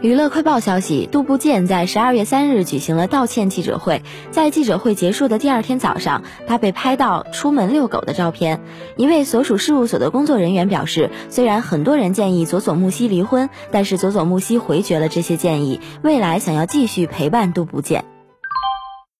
娱乐快报消息杜不建在十二月三日举行了道歉记者会在记者会结束的第二天早上他被拍到出门遛狗的照片。一位所属事务所的工作人员表示虽然很多人建议佐佐木希离婚但是佐佐木希回绝了这些建议未来想要继续陪伴杜不建